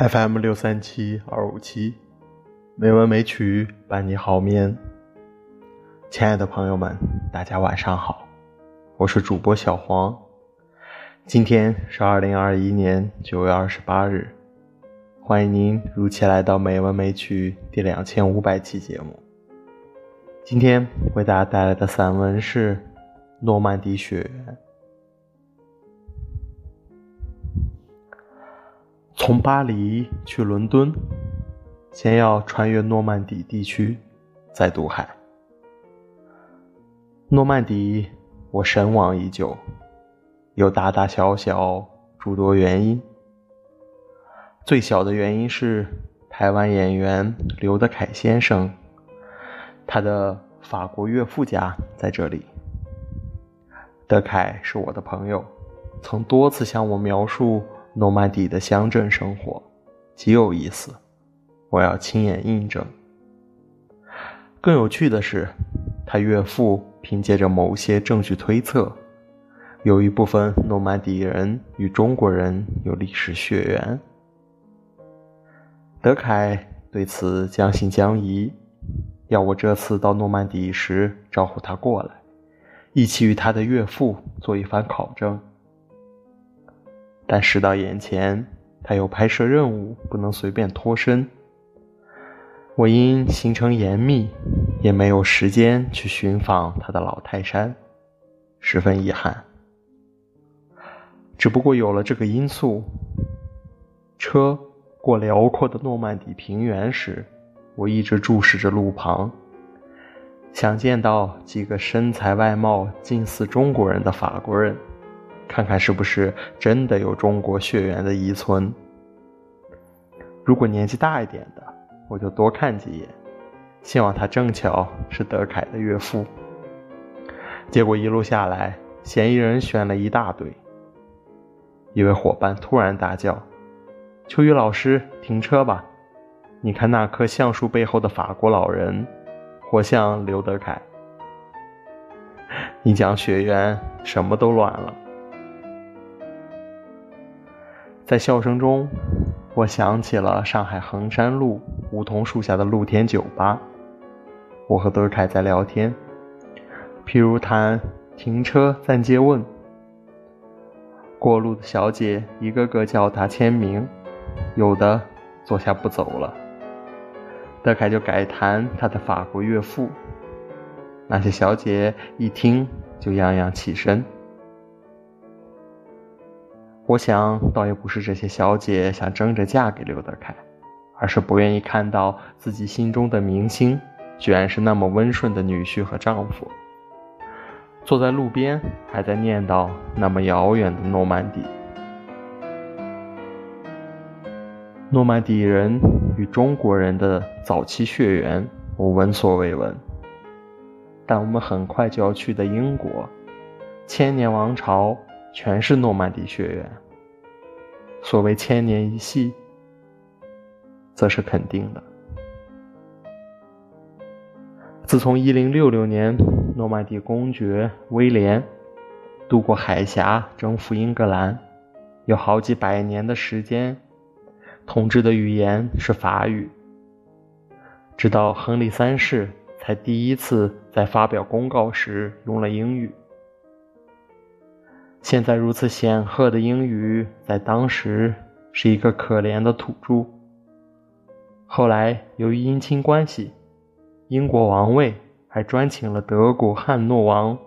FM 六三七二五七，美文美曲伴你好眠。亲爱的朋友们，大家晚上好，我是主播小黄。今天是二零二一年九月二十八日，欢迎您如期来到《美文美曲》第两千五百期节目。今天为大家带来的散文是《诺曼底雪原》。从巴黎去伦敦，先要穿越诺曼底地区，再渡海。诺曼底，我神往已久，有大大小小诸多原因。最小的原因是台湾演员刘德凯先生，他的法国岳父家在这里。德凯是我的朋友，曾多次向我描述。诺曼底的乡镇生活极有意思，我要亲眼印证。更有趣的是，他岳父凭借着某些证据推测，有一部分诺曼底人与中国人有历史血缘。德凯对此将信将疑，要我这次到诺曼底时招呼他过来，一起与他的岳父做一番考证。但事到眼前，他有拍摄任务，不能随便脱身。我因行程严密，也没有时间去寻访他的老泰山，十分遗憾。只不过有了这个因素，车过辽阔的诺曼底平原时，我一直注视着路旁，想见到几个身材外貌近似中国人的法国人。看看是不是真的有中国血缘的遗存。如果年纪大一点的，我就多看几眼，希望他正巧是德凯的岳父。结果一路下来，嫌疑人选了一大堆。一位伙伴突然大叫：“秋雨老师，停车吧！你看那棵橡树背后的法国老人，活像刘德凯。”你讲血缘，什么都乱了。在笑声中，我想起了上海衡山路梧桐树下的露天酒吧。我和德凯在聊天，譬如谈停车暂借问。过路的小姐一个个叫他签名，有的坐下不走了。德凯就改谈他的法国岳父，那些小姐一听就样样起身。我想，倒也不是这些小姐想争着嫁给刘德凯，而是不愿意看到自己心中的明星，居然是那么温顺的女婿和丈夫。坐在路边，还在念叨那么遥远的诺曼底。诺曼底人与中国人的早期血缘，我闻所未闻。但我们很快就要去的英国，千年王朝。全是诺曼底血缘。所谓千年一系，则是肯定的。自从一零六六年诺曼底公爵威廉渡过海峡征服英格兰，有好几百年的时间，统治的语言是法语。直到亨利三世才第一次在发表公告时用了英语。现在如此显赫的英语，在当时是一个可怜的土著。后来由于姻亲关系，英国王位还专请了德国汉诺王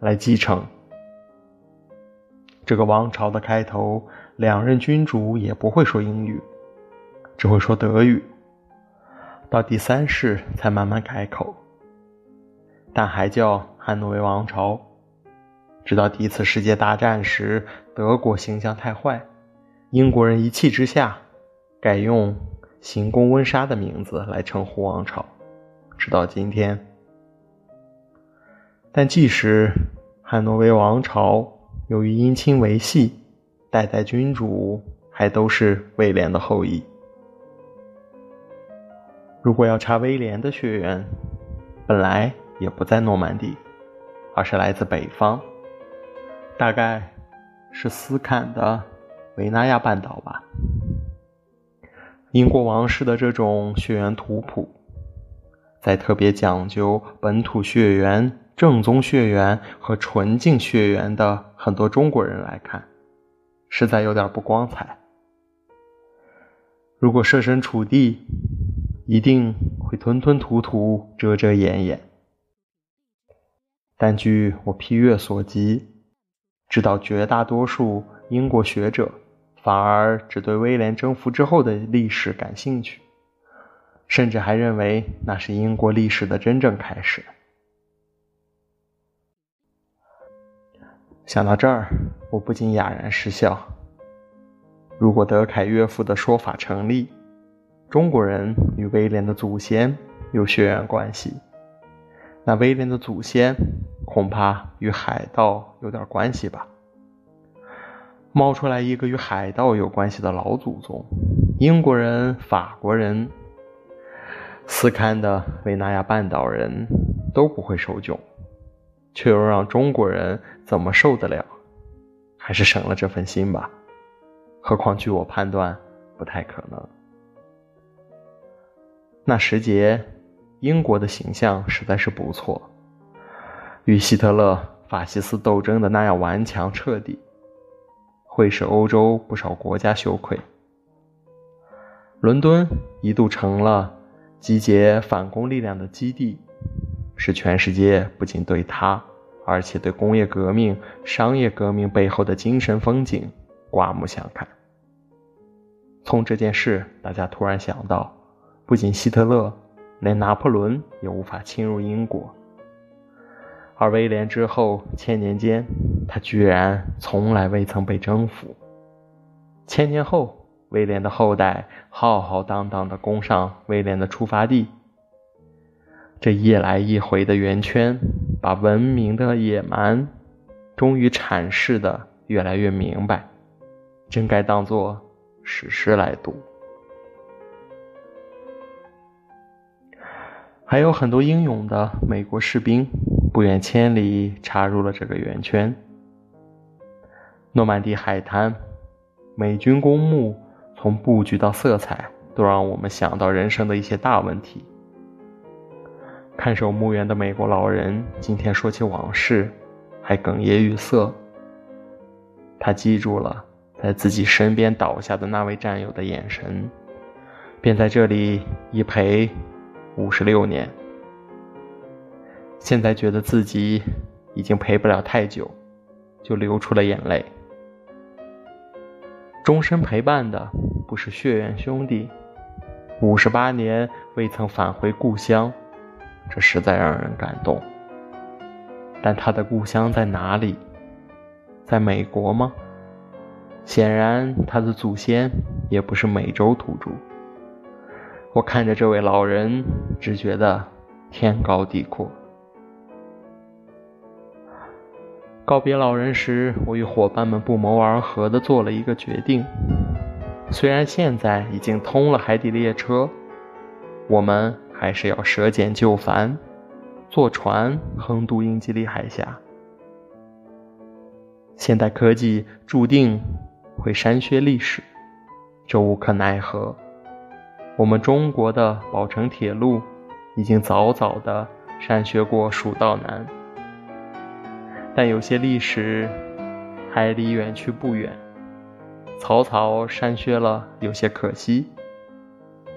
来继承。这个王朝的开头，两任君主也不会说英语，只会说德语。到第三世才慢慢改口，但还叫汉诺威王朝。直到第一次世界大战时，德国形象太坏，英国人一气之下改用行宫温莎的名字来称呼王朝，直到今天。但即使汉诺威王朝由于姻亲维系，代代君主还都是威廉的后裔。如果要查威廉的血缘，本来也不在诺曼底，而是来自北方，大概是斯堪的维纳亚半岛吧。英国王室的这种血缘图谱，在特别讲究本土血缘、正宗血缘和纯净血缘的很多中国人来看，实在有点不光彩。如果设身处地，一定会吞吞吐吐、遮遮掩掩。但据我批阅所及，知道绝大多数英国学者。反而只对威廉征服之后的历史感兴趣，甚至还认为那是英国历史的真正开始。想到这儿，我不禁哑然失笑。如果德凯岳父的说法成立，中国人与威廉的祖先有血缘关系，那威廉的祖先恐怕与海盗有点关系吧。冒出来一个与海盗有关系的老祖宗，英国人、法国人、斯堪的维纳亚半岛人都不会受窘，却又让中国人怎么受得了？还是省了这份心吧。何况据我判断，不太可能。那时节，英国的形象实在是不错，与希特勒、法西斯斗争的那样顽强彻底。会使欧洲不少国家羞愧。伦敦一度成了集结反攻力量的基地，使全世界不仅对他，而且对工业革命、商业革命背后的精神风景刮目相看。从这件事，大家突然想到，不仅希特勒，连拿破仑也无法侵入英国。而威廉之后千年间，他居然从来未曾被征服。千年后，威廉的后代浩浩荡荡地攻上威廉的出发地。这一来一回的圆圈，把文明的野蛮终于阐释的越来越明白，真该当做史诗来读。还有很多英勇的美国士兵。不远千里插入了这个圆圈。诺曼底海滩，美军公墓，从布局到色彩，都让我们想到人生的一些大问题。看守墓园的美国老人今天说起往事，还哽咽欲涩。他记住了在自己身边倒下的那位战友的眼神，便在这里一陪五十六年。现在觉得自己已经陪不了太久，就流出了眼泪。终身陪伴的不是血缘兄弟，五十八年未曾返回故乡，这实在让人感动。但他的故乡在哪里？在美国吗？显然，他的祖先也不是美洲土著。我看着这位老人，只觉得天高地阔。告别老人时，我与伙伴们不谋而合地做了一个决定：虽然现在已经通了海底列车，我们还是要舍简就繁，坐船横渡英吉利海峡。现代科技注定会删削历史，这无可奈何。我们中国的宝成铁路已经早早地删削过蜀道难。但有些历史还离远去不远，草草删削了，有些可惜。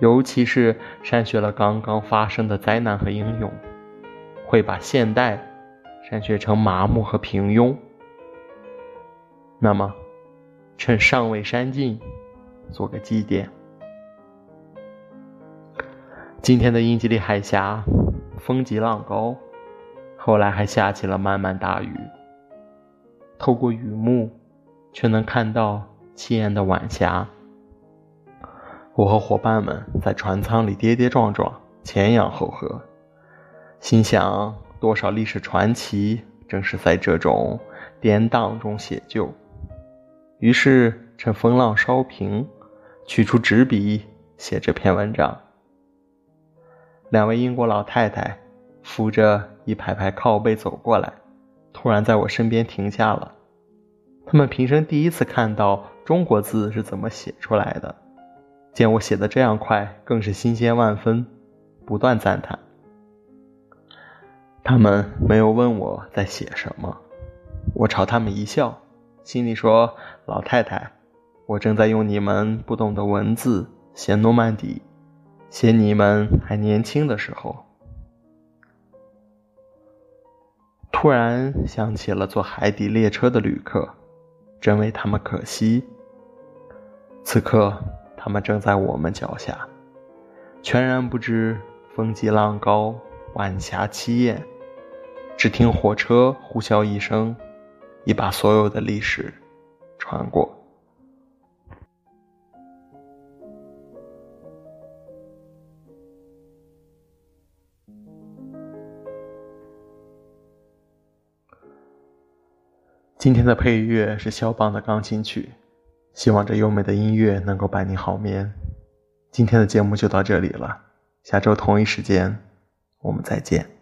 尤其是删削了刚刚发生的灾难和英勇，会把现代删削成麻木和平庸。那么，趁尚未删尽，做个祭奠。今天的英吉利海峡，风急浪高。后来还下起了漫漫大雨，透过雨幕，却能看到气焰的晚霞。我和伙伴们在船舱里跌跌撞撞，前仰后合，心想：多少历史传奇正是在这种颠宕中写就。于是趁风浪稍平，取出纸笔写这篇文章。两位英国老太太扶着一排排靠背走过来，突然在我身边停下了。他们平生第一次看到中国字是怎么写出来的，见我写的这样快，更是新鲜万分，不断赞叹。他们没有问我在写什么，我朝他们一笑，心里说：“老太太，我正在用你们不懂的文字写诺曼底。”写你们还年轻的时候，突然想起了坐海底列车的旅客，真为他们可惜。此刻，他们正在我们脚下，全然不知风急浪高，晚霞凄艳，只听火车呼啸一声，已把所有的历史穿过。今天的配乐是肖邦的钢琴曲，希望这优美的音乐能够伴你好眠。今天的节目就到这里了，下周同一时间我们再见。